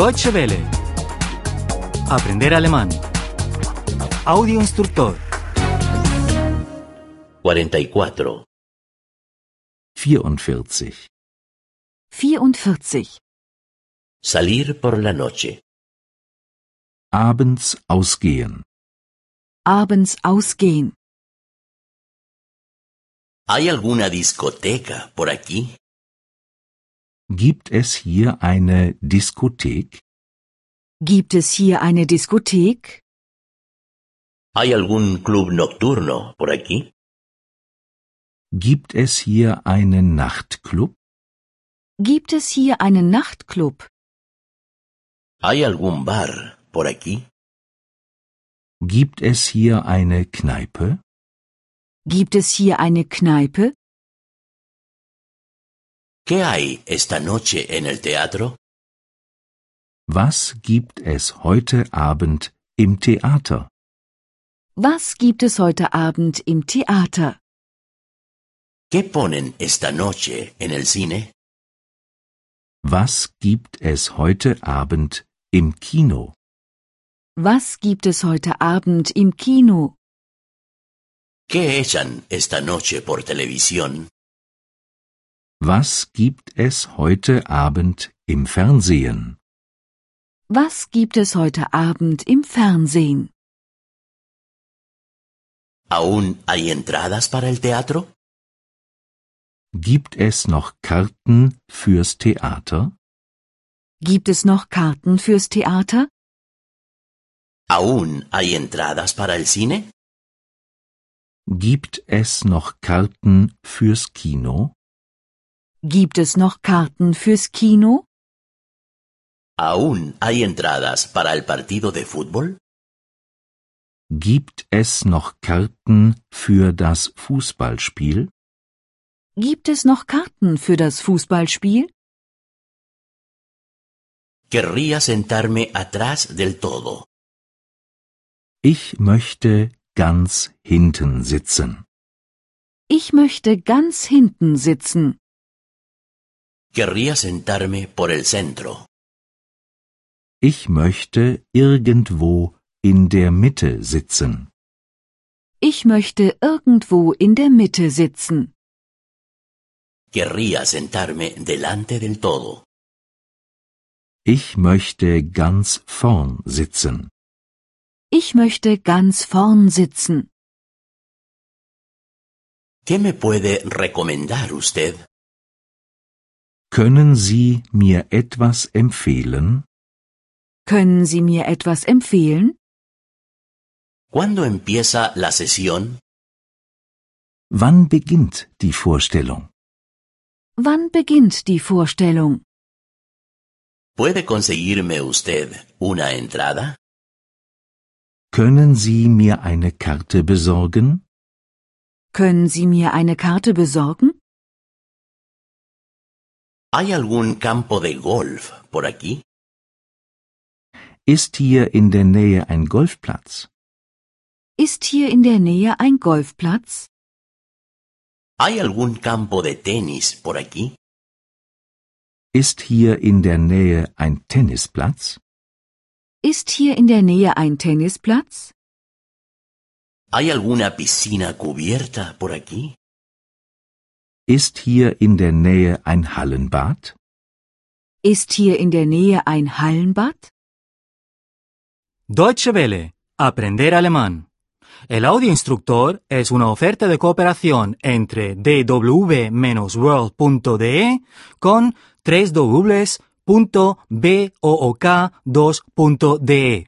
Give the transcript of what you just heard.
Deutsche Welle. Aprender alemán. Audio instructor. 44. 44. 44. Salir por la noche. Abends ausgehen. Abends ausgehen. ¿Hay alguna discoteca por aquí? Gibt es hier eine Diskothek? Gibt es hier eine Diskothek? ¿Hay algún club nocturno por aquí? Gibt es hier einen Nachtclub? Gibt es hier einen Nachtclub? ¿Hay algún bar por aquí? Gibt es hier eine Kneipe? Gibt es hier eine Kneipe? ¿Qué hay esta noche en el teatro? Was gibt es heute Abend im Theater? Was gibt es heute Abend im Theater? ¿Qué ponen esta noche en el cine? Was gibt es heute Abend im Kino? Was gibt es heute Abend im Kino? ¿Qué echan esta noche por televisión? Was gibt es heute Abend im Fernsehen? Was gibt es heute Abend im Fernsehen? ¿Aún hay entradas para el teatro? Gibt es noch Karten fürs Theater? Gibt es noch Karten fürs Theater? ¿Aún hay entradas para el cine? Gibt es noch Karten fürs Kino? Gibt es noch Karten fürs Kino? ¿Aún hay entradas para el partido de fútbol? Gibt es noch Karten für das Fußballspiel? Gibt es noch Karten für das Fußballspiel? Querría sentarme atrás del todo. Ich möchte ganz hinten sitzen. Ich möchte ganz hinten sitzen. Querría sentarme por el centro. Ich möchte irgendwo in der Mitte sitzen. Ich möchte irgendwo in der Mitte sitzen. Querría sentarme delante del todo. Ich möchte ganz vorn sitzen. Ich möchte ganz vorn sitzen. ¿Qué me puede recomendar usted? Können Sie mir etwas empfehlen? Können Sie mir etwas empfehlen? ¿Cuándo empieza la sesión? Wann beginnt die Vorstellung? Wann beginnt die Vorstellung? ¿Puede conseguirme usted una entrada? Können Sie mir eine Karte besorgen? Können Sie mir eine Karte besorgen? ¿Hay algún campo de golf por aquí? Ist hier in der Nähe ein Golfplatz? Ist hier in der Nähe ein Golfplatz? ¿Hay algún campo de tenis por aquí? Ist hier in der Nähe ein Tennisplatz? Ist hier in der Nähe ein Tennisplatz? ¿Hay alguna piscina cubierta por aquí? Ist hier in der Nähe ein Hallenbad? Ist hier in der Nähe ein Hallenbad? Deutsche Welle. Aprender alemán. El audio instructor es una oferta de cooperación entre dw-world.de con 3 2de